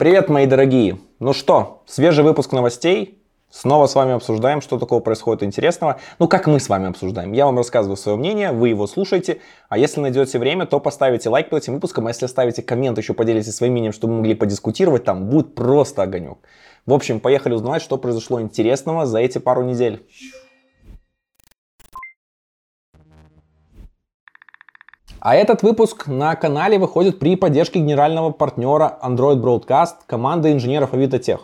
Привет, мои дорогие! Ну что, свежий выпуск новостей. Снова с вами обсуждаем, что такого происходит интересного. Ну, как мы с вами обсуждаем. Я вам рассказываю свое мнение, вы его слушаете. А если найдете время, то поставите лайк под этим выпуском. А если оставите коммент, еще поделитесь своим мнением, чтобы мы могли подискутировать, там будет просто огонек. В общем, поехали узнавать, что произошло интересного за эти пару недель. А этот выпуск на канале выходит при поддержке генерального партнера Android Broadcast команды инженеров Avito Tech.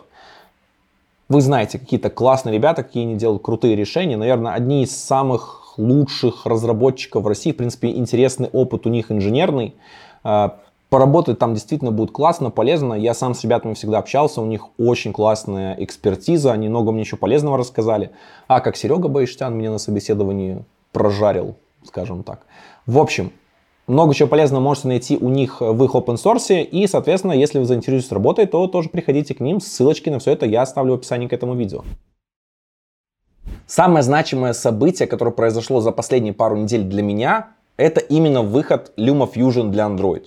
Вы знаете, какие-то классные ребята, какие они делают крутые решения. Наверное, одни из самых лучших разработчиков в России. В принципе, интересный опыт у них инженерный. А, поработать там действительно будет классно, полезно. Я сам с ребятами всегда общался, у них очень классная экспертиза, они много мне еще полезного рассказали. А как Серега Баиштян меня на собеседовании прожарил, скажем так. В общем, много чего полезного можете найти у них в их open source. И, соответственно, если вы заинтересуетесь работой, то тоже приходите к ним. Ссылочки на все это я оставлю в описании к этому видео. Самое значимое событие, которое произошло за последние пару недель для меня, это именно выход LumaFusion для Android.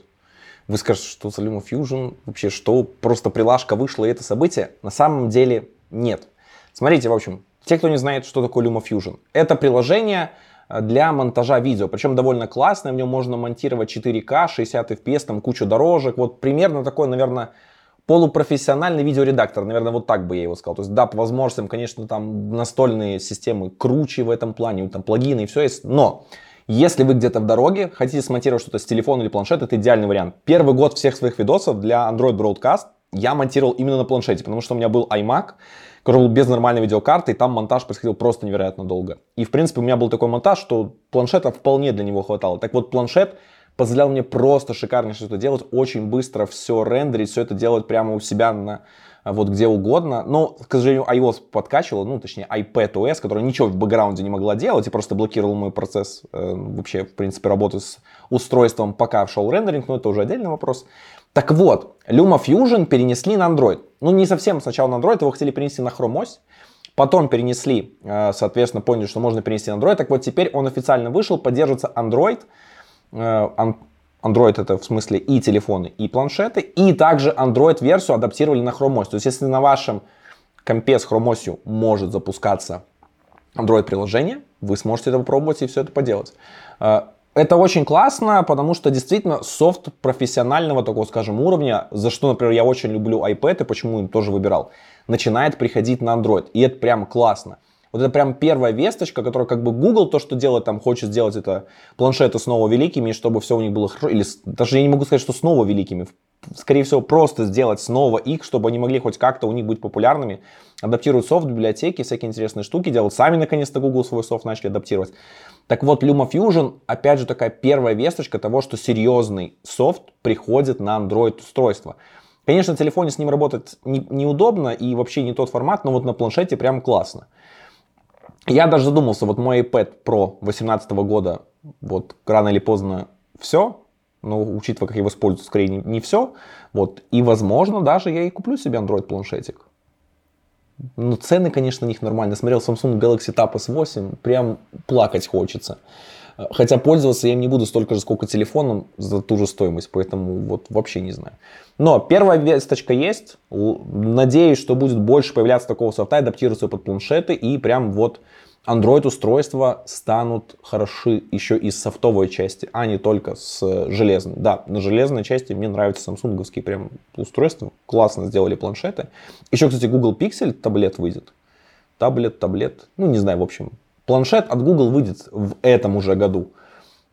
Вы скажете, что за LumaFusion? Вообще, что просто прилажка вышла и это событие? На самом деле нет. Смотрите, в общем, те, кто не знает, что такое LumaFusion. Это приложение, для монтажа видео. Причем довольно классное, в нем можно монтировать 4К, 60 FPS, там кучу дорожек. Вот примерно такой, наверное, полупрофессиональный видеоредактор, наверное, вот так бы я его сказал. То есть, да, по возможностям, конечно, там настольные системы круче в этом плане, там плагины и все есть, но если вы где-то в дороге, хотите смонтировать что-то с телефона или планшета, это идеальный вариант. Первый год всех своих видосов для Android Broadcast я монтировал именно на планшете, потому что у меня был iMac, который был без нормальной видеокарты, и там монтаж происходил просто невероятно долго. И, в принципе, у меня был такой монтаж, что планшета вполне для него хватало. Так вот, планшет позволял мне просто шикарно что-то делать, очень быстро все рендерить, все это делать прямо у себя на вот где угодно. Но, к сожалению, iOS подкачивал, ну, точнее, iPadOS, который ничего в бэкграунде не могла делать и просто блокировал мой процесс э, вообще, в принципе, работы с устройством, пока шел рендеринг, но это уже отдельный вопрос. Так вот, LumaFusion перенесли на Android. Ну, не совсем сначала на Android, его хотели перенести на Chrome OS. Потом перенесли, э, соответственно, поняли, что можно перенести на Android. Так вот, теперь он официально вышел, поддерживается Android. Э, Android это в смысле и телефоны, и планшеты. И также Android-версию адаптировали на Chrome OS. То есть, если на вашем компе с Chrome OS может запускаться Android-приложение, вы сможете это попробовать и все это поделать. Это очень классно, потому что действительно софт профессионального такого, скажем, уровня, за что, например, я очень люблю iPad и почему им тоже выбирал, начинает приходить на Android. И это прям классно. Вот это прям первая весточка, которая как бы Google то, что делает, там хочет сделать это планшеты снова великими, чтобы все у них было хорошо. Или даже я не могу сказать, что снова великими. Скорее всего, просто сделать снова их, чтобы они могли хоть как-то у них быть популярными. Адаптируют софт, библиотеки, всякие интересные штуки делают. Сами наконец-то Google свой софт начали адаптировать. Так вот, LumaFusion, опять же, такая первая весточка того, что серьезный софт приходит на Android устройство. Конечно, на телефоне с ним работать не, неудобно и вообще не тот формат, но вот на планшете прям классно. Я даже задумался, вот мой iPad Pro 2018 года, вот рано или поздно все, но учитывая, как я его использую, скорее не, не все. Вот, и возможно, даже я и куплю себе Android планшетик. Ну, цены, конечно, на них нормально. Смотрел Samsung Galaxy Tab S8, прям плакать хочется. Хотя пользоваться я им не буду столько же, сколько телефоном за ту же стоимость, поэтому вот вообще не знаю. Но первая весточка есть. Надеюсь, что будет больше появляться такого софта, адаптироваться под планшеты и прям вот Android устройства станут хороши еще и с софтовой части, а не только с железной. Да, на железной части мне нравятся самсунговские прям устройства. Классно сделали планшеты. Еще, кстати, Google Pixel таблет выйдет. Таблет, таблет. Ну, не знаю, в общем. Планшет от Google выйдет в этом уже году.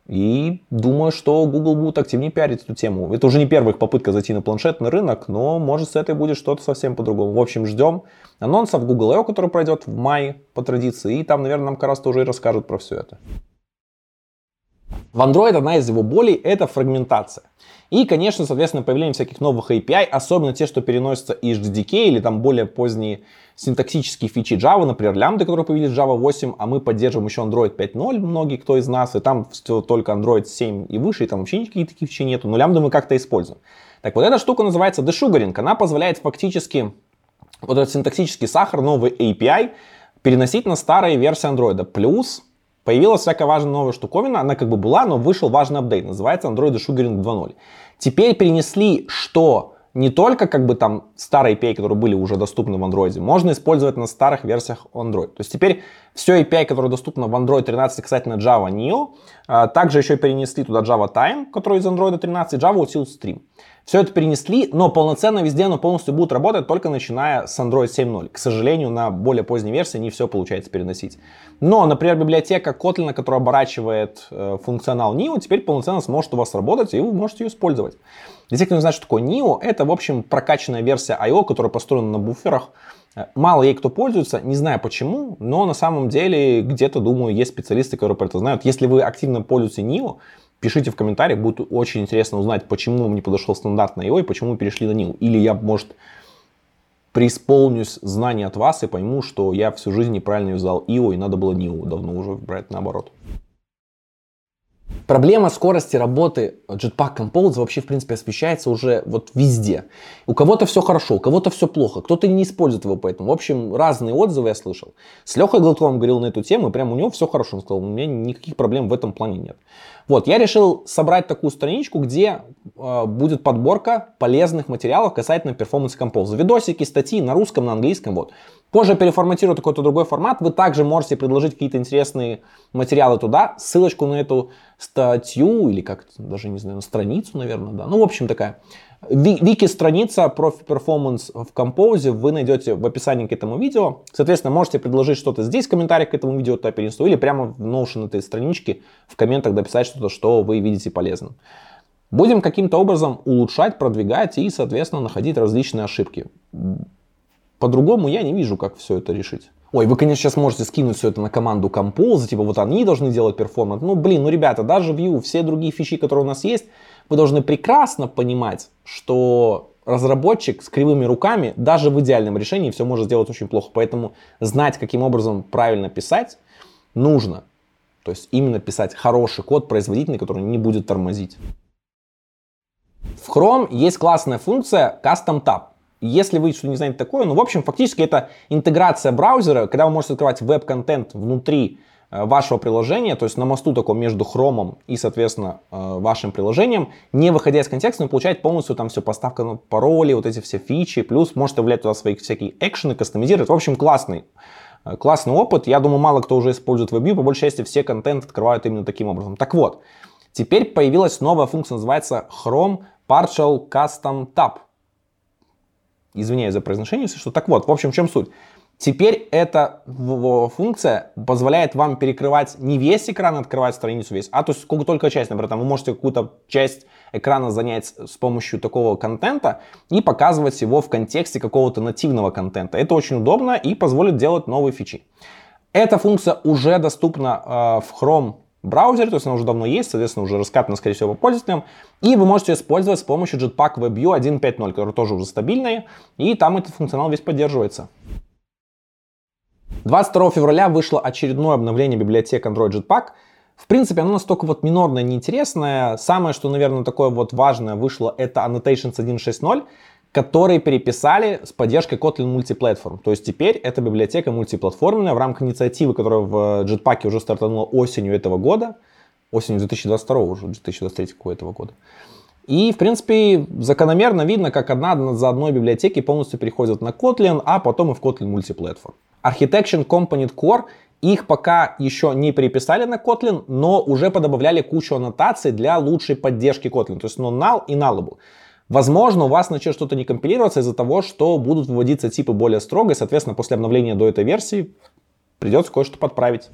И думаю, что Google будет активнее пиарить эту тему. Это уже не первая их попытка зайти на планшетный рынок, но может с этой будет что-то совсем по-другому. В общем, ждем анонсов Google I.O., который пройдет в мае по традиции. И там, наверное, нам как раз тоже и расскажут про все это. В Android одна из его болей — это фрагментация. И, конечно, соответственно, появление всяких новых API, особенно те, что переносятся из JDK или там более поздние синтаксические фичи Java, например, лямбды, которые появились в Java 8, а мы поддерживаем еще Android 5.0, многие кто из нас, и там все только Android 7 и выше, и там вообще никаких таких фичей нету, но лямбды мы как-то используем. Так вот, эта штука называется desugaring, она позволяет фактически вот этот синтаксический сахар, новый API, переносить на старые версии Android. Плюс появилась всякая важная новая штуковина, она как бы была, но вышел важный апдейт, называется Android Desugaring 2.0. Теперь перенесли, что не только как бы там старые API, которые были уже доступны в Android, можно использовать на старых версиях Android. То есть теперь все API, которые доступны в Android 13 касательно Java Neo, а, также еще перенесли туда Java Time, который из Android 13, Java Util Stream. Все это перенесли, но полноценно везде оно полностью будет работать только начиная с Android 7.0. К сожалению, на более поздней версии не все получается переносить. Но, например, библиотека Kotlin, которая оборачивает э, функционал NIO, теперь полноценно сможет у вас работать, и вы можете ее использовать. Для тех, кто не знает, что такое NIO, это, в общем, прокачанная версия I.O., которая построена на буферах. Э, мало ей кто пользуется, не знаю почему, но на самом деле где-то, думаю, есть специалисты, которые про это знают. Если вы активно пользуетесь NIO, Пишите в комментариях, будет очень интересно узнать, почему вам не подошел стандартный IO и почему вы перешли на NIO. Или я, может, преисполнюсь знаний от вас и пойму, что я всю жизнь неправильно юзал IO и надо было NIO давно уже брать наоборот. Проблема скорости работы Jetpack Compose вообще, в принципе, освещается уже вот везде. У кого-то все хорошо, у кого-то все плохо, кто-то не использует его поэтому. В общем, разные отзывы я слышал. С Лехой Гладковым говорил на эту тему, и прям у него все хорошо. Он сказал, у меня никаких проблем в этом плане нет. Вот, я решил собрать такую страничку, где э, будет подборка полезных материалов касательно Performance Compose. Видосики, статьи на русском, на английском, вот. Позже переформатирую какой-то другой формат. Вы также можете предложить какие-то интересные материалы туда. Ссылочку на эту статью или как даже не знаю, страницу, наверное, да. Ну, в общем, такая Вики-страница про перформанс в Compose вы найдете в описании к этому видео. Соответственно, можете предложить что-то здесь в комментариях к этому видео, то перенесу, или прямо в Notion этой страничке в комментах дописать что-то, что вы видите полезным. Будем каким-то образом улучшать, продвигать и, соответственно, находить различные ошибки. По-другому я не вижу, как все это решить. Ой, вы, конечно, сейчас можете скинуть все это на команду Compose, типа вот они должны делать перформанс. Ну, блин, ну, ребята, даже Vue, все другие фичи, которые у нас есть, вы должны прекрасно понимать, что разработчик с кривыми руками даже в идеальном решении все может сделать очень плохо. Поэтому знать, каким образом правильно писать, нужно. То есть именно писать хороший код, производительный, который не будет тормозить. В Chrome есть классная функция Custom Tab. Если вы что не знаете такое, ну, в общем, фактически это интеграция браузера, когда вы можете открывать веб-контент внутри э, вашего приложения, то есть на мосту таком между Chrome и, соответственно, э, вашим приложением, не выходя из контекста, но получать полностью там все, поставка на пароли, вот эти все фичи, плюс можете влиять туда свои всякие экшены, кастомизировать. В общем, классный, э, классный опыт. Я думаю, мало кто уже использует WebView, по большей части все контент открывают именно таким образом. Так вот, теперь появилась новая функция, называется Chrome Partial Custom Tab извиняюсь за произношение, если что. Так вот, в общем, в чем суть? Теперь эта функция позволяет вам перекрывать не весь экран, открывать страницу весь, а то есть только часть, например, там вы можете какую-то часть экрана занять с помощью такого контента и показывать его в контексте какого-то нативного контента. Это очень удобно и позволит делать новые фичи. Эта функция уже доступна э, в Chrome браузере, то есть она уже давно есть, соответственно, уже раскатана, скорее всего, по пользователям. И вы можете использовать с помощью Jetpack WebView 1.5.0, который тоже уже стабильный, и там этот функционал весь поддерживается. 22 февраля вышло очередное обновление библиотек Android Jetpack. В принципе, оно настолько вот минорное, неинтересное. Самое, что, наверное, такое вот важное вышло, это Annotations 1.6.0 которые переписали с поддержкой Kotlin Multiplatform. То есть теперь эта библиотека мультиплатформенная в рамках инициативы, которая в Jetpack уже стартанула осенью этого года, осенью 2022 уже, 2023 этого года. И, в принципе, закономерно видно, как одна за одной библиотеки полностью переходят на Kotlin, а потом и в Kotlin Multiplatform. Architecture Component Core их пока еще не переписали на Kotlin, но уже подобавляли кучу аннотаций для лучшей поддержки Kotlin. То есть ну, null и nullable. Возможно, у вас начнет что-то не компилироваться из-за того, что будут выводиться типы более строго, и, соответственно, после обновления до этой версии придется кое-что подправить.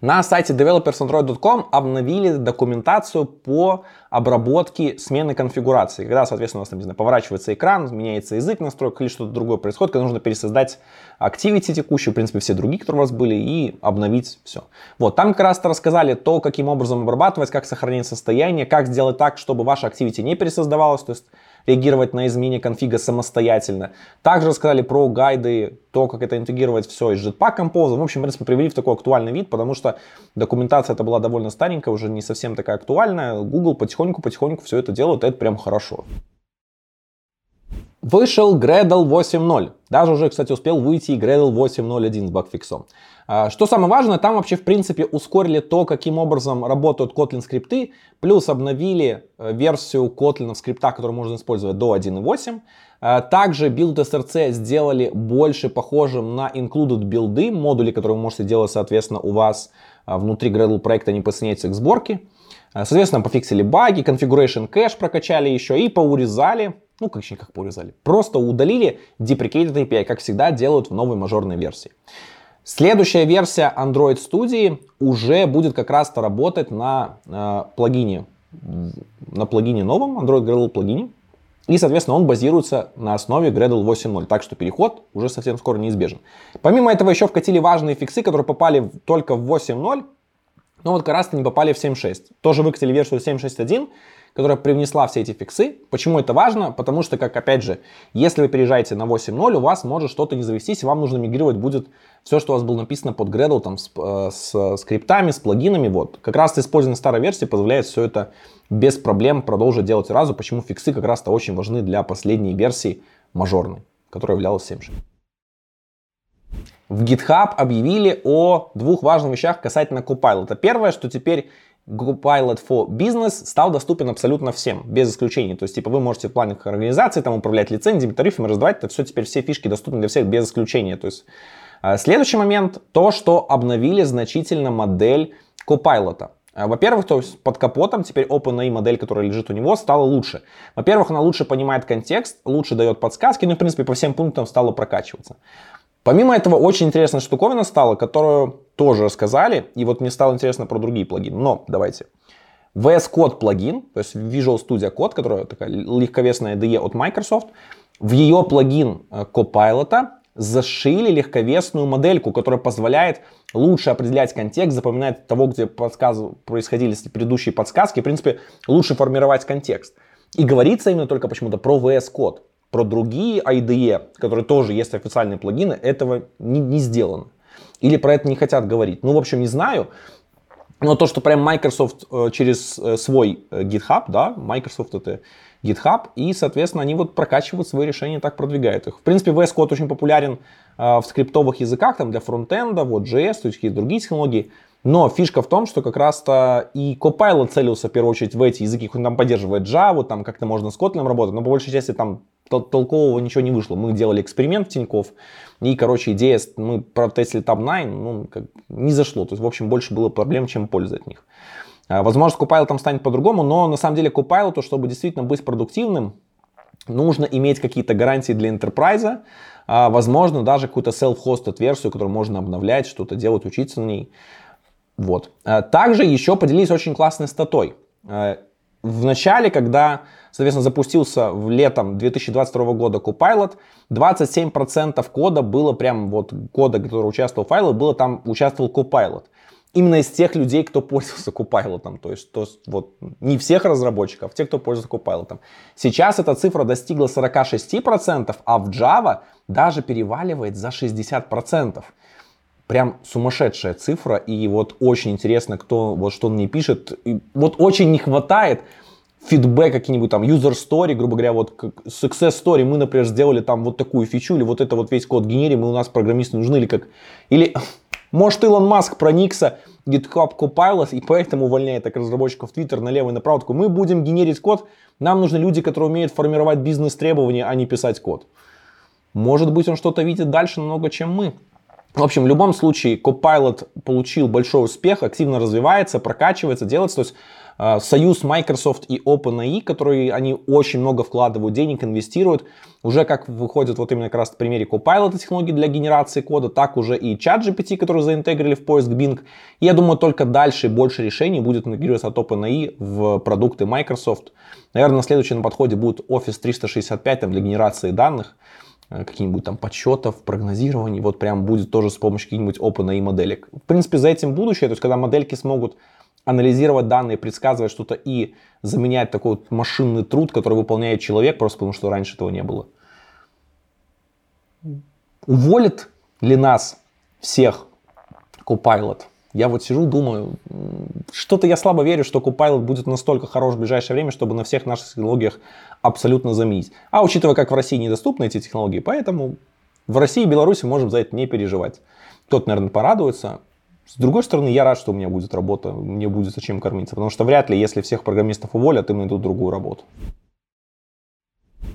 На сайте developersandroid.com обновили документацию по обработке смены конфигурации. Когда, соответственно, у вас там, не знаю, поворачивается экран, меняется язык настройка или что-то другое происходит, когда нужно пересоздать Activity текущую, в принципе, все другие, которые у вас были, и обновить все. Вот, там как раз рассказали то, каким образом обрабатывать, как сохранить состояние, как сделать так, чтобы ваша Activity не пересоздавалась, то есть реагировать на изменения конфига самостоятельно. Также рассказали про гайды, то, как это интегрировать все из Jetpack Compose. В общем, в принципе, привели в такой актуальный вид, потому что документация это была довольно старенькая, уже не совсем такая актуальная. Google потихоньку-потихоньку все это делает, это прям хорошо. Вышел Gradle 8.0. Даже уже, кстати, успел выйти и Gradle 8.0.1 с багфиксом. А, что самое важное, там вообще, в принципе, ускорили то, каким образом работают Kotlin скрипты, плюс обновили э, версию Kotlin в скриптах, которую можно использовать до 1.8. А, также build SRC сделали больше похожим на included билды, модули, которые вы можете делать, соответственно, у вас а, внутри Gradle проекта не подсоединяются к сборке. Соответственно, пофиксили баги, configuration кэш прокачали еще и поурезали ну, еще как поурезали. Просто удалили deprecated API, как всегда делают в новой мажорной версии. Следующая версия Android Studio уже будет как раз-то работать на э, плагине, на плагине новом, Android Gradle плагине. И, соответственно, он базируется на основе Gradle 8.0, так что переход уже совсем скоро неизбежен. Помимо этого еще вкатили важные фиксы, которые попали только в 8.0, но вот как раз-то не попали в 7.6. Тоже выкатили версию 7.6.1, которая привнесла все эти фиксы. Почему это важно? Потому что, как опять же, если вы переезжаете на 8.0, у вас может что-то не завестись, и вам нужно мигрировать будет все, что у вас было написано под Gradle, там, с, э, с скриптами, с плагинами. Вот. Как раз использование старой версии позволяет все это без проблем продолжить делать сразу. Почему фиксы как раз-то очень важны для последней версии мажорной, которая являлась 7.6. В GitHub объявили о двух важных вещах касательно Copilot. Первое, что теперь Pilot for Business стал доступен абсолютно всем, без исключения. То есть, типа, вы можете в планах организации там управлять лицензиями, тарифами, раздавать, это все теперь, все фишки доступны для всех без исключения. То есть, а, следующий момент, то, что обновили значительно модель Copilot. А, во-первых, то есть под капотом теперь OpenAI модель, которая лежит у него, стала лучше. Во-первых, она лучше понимает контекст, лучше дает подсказки, ну, в принципе, по всем пунктам стала прокачиваться. Помимо этого, очень интересная штуковина стала, которую тоже рассказали, и вот мне стало интересно про другие плагины. Но давайте. VS Code плагин, то есть Visual Studio Code, которая такая легковесная IDE от Microsoft, в ее плагин э, Copilot зашили легковесную модельку, которая позволяет лучше определять контекст, запоминать того, где подсказ... происходили предыдущие подсказки, в принципе, лучше формировать контекст. И говорится именно только почему-то про VS Code. Про другие IDE, которые тоже есть официальные плагины, этого не, не сделано. Или про это не хотят говорить. Ну, в общем, не знаю. Но то, что прям Microsoft э, через э, свой э, GitHub, да, Microsoft это GitHub, и, соответственно, они вот прокачивают свои решения, так продвигают их. В принципе, VS Code очень популярен в скриптовых языках, там для фронтенда, вот JS, то есть какие-то другие технологии. Но фишка в том, что как раз-то и Copilot целился в первую очередь в эти языки, он там поддерживает Java, там как-то можно с Kotlin работать, но по большей части там толкового ничего не вышло. Мы делали эксперимент в Тинькофф, и, короче, идея, мы протестили Tab 9, ну, как, не зашло. То есть, в общем, больше было проблем, чем пользы от них. А, возможно, Copilot там станет по-другому, но на самом деле Copilot, чтобы действительно быть продуктивным, нужно иметь какие-то гарантии для enterprise, а, возможно, даже какую-то self-hosted версию, которую можно обновлять, что-то делать, учиться на ней. Вот. А, также еще поделились очень классной статой. В начале, когда, соответственно, запустился в летом 2022 года Copilot, 27% кода было прям вот кода, который участвовал в файле, было там участвовал Copilot. Именно из тех людей, кто пользовался Copilot. То есть, то, вот, не всех разработчиков, а те, кто пользуется Copilot. Сейчас эта цифра достигла 46%, а в Java даже переваливает за 60% прям сумасшедшая цифра, и вот очень интересно, кто вот что он мне пишет. И вот очень не хватает фидбэк какие-нибудь там user story, грубо говоря, вот success story, мы, например, сделали там вот такую фичу, или вот это вот весь код генерим, и у нас программисты нужны, или как, или может Илон Маск проникся GitHub Copilot и поэтому увольняет так разработчиков Twitter налево и направо, мы будем генерить код, нам нужны люди, которые умеют формировать бизнес-требования, а не писать код. Может быть, он что-то видит дальше намного, чем мы. В общем, в любом случае, Copilot получил большой успех, активно развивается, прокачивается, делается. То есть э, союз Microsoft и OpenAI, которые они очень много вкладывают денег, инвестируют, уже как выходит вот именно как раз в примере Copilot технологии для генерации кода, так уже и ChatGPT, который заинтегрировали в поиск Bing. Я думаю, только дальше больше решений будет интегрироваться от OpenAI в продукты Microsoft. Наверное, на следующем на подходе будет Office 365 там, для генерации данных. Э, каких-нибудь там подсчетов, прогнозирований, вот прям будет тоже с помощью каких-нибудь OpenAI моделек. В принципе, за этим будущее, то есть когда модельки смогут анализировать данные, предсказывать что-то и заменять такой вот машинный труд, который выполняет человек, просто потому что раньше этого не было. Уволит ли нас всех Copilot? Я вот сижу, думаю, что-то я слабо верю, что Copilot будет настолько хорош в ближайшее время, чтобы на всех наших технологиях абсолютно заменить. А учитывая, как в России недоступны эти технологии, поэтому В России и Беларуси можем за это не переживать. Тот, наверное, порадуется. С другой стороны, я рад, что у меня будет работа, мне будет зачем кормиться, потому что вряд ли, если всех программистов уволят, им найдут другую работу.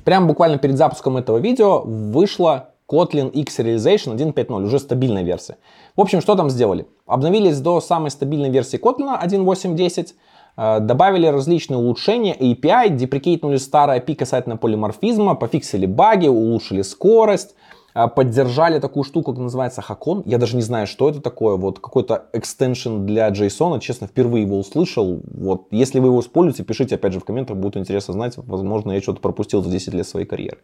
Прямо буквально перед запуском этого видео вышла Kotlin X Realization 1.5.0, уже стабильная версия. В общем, что там сделали? Обновились до самой стабильной версии Kotlin 1.8.10, э, добавили различные улучшения API, деприкейтнули старое API касательно полиморфизма, пофиксили баги, улучшили скорость, э, поддержали такую штуку, как называется Hakon. Я даже не знаю, что это такое. Вот какой-то экстеншн для JSON. Честно, впервые его услышал. Вот. Если вы его используете, пишите опять же в комментах, будет интересно знать. Возможно, я что-то пропустил за 10 лет своей карьеры.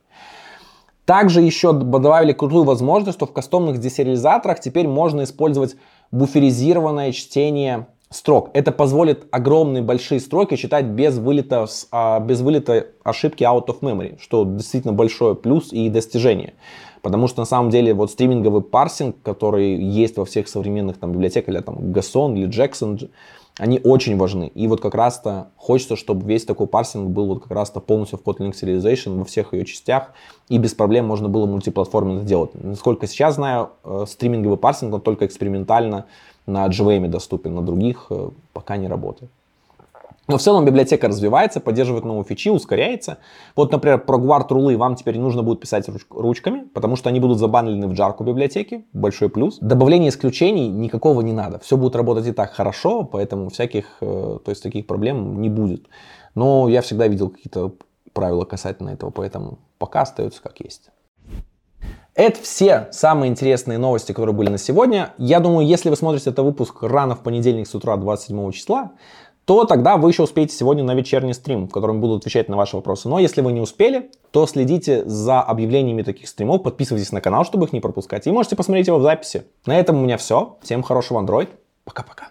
Также еще добавили крутую возможность, что в кастомных десериализаторах теперь можно использовать буферизированное чтение строк. Это позволит огромные большие строки читать без вылета, а, без вылета ошибки out of memory, что действительно большой плюс и достижение. Потому что на самом деле вот стриминговый парсинг, который есть во всех современных там библиотеках, или там Gason или Jackson, они очень важны. И вот как раз-то хочется, чтобы весь такой парсинг был вот как раз-то полностью в Kotlin Serialization во всех ее частях, и без проблем можно было мультиплатформенно сделать. Насколько сейчас знаю, э, стриминговый парсинг, он только экспериментально на JVM доступен, на других э, пока не работает. Но в целом библиотека развивается, поддерживает новые фичи, ускоряется. Вот, например, про Guard рулы вам теперь не нужно будет писать ручками, потому что они будут забанлены в джарку библиотеки. Большой плюс. Добавление исключений никакого не надо. Все будет работать и так хорошо, поэтому всяких, э, то есть таких проблем не будет. Но я всегда видел какие-то правила касательно этого, поэтому пока остается как есть. Это все самые интересные новости, которые были на сегодня. Я думаю, если вы смотрите этот выпуск рано в понедельник с утра 27 числа, то тогда вы еще успеете сегодня на вечерний стрим, в котором буду отвечать на ваши вопросы. Но если вы не успели, то следите за объявлениями таких стримов, подписывайтесь на канал, чтобы их не пропускать. И можете посмотреть его в записи. На этом у меня все. Всем хорошего Android. Пока-пока.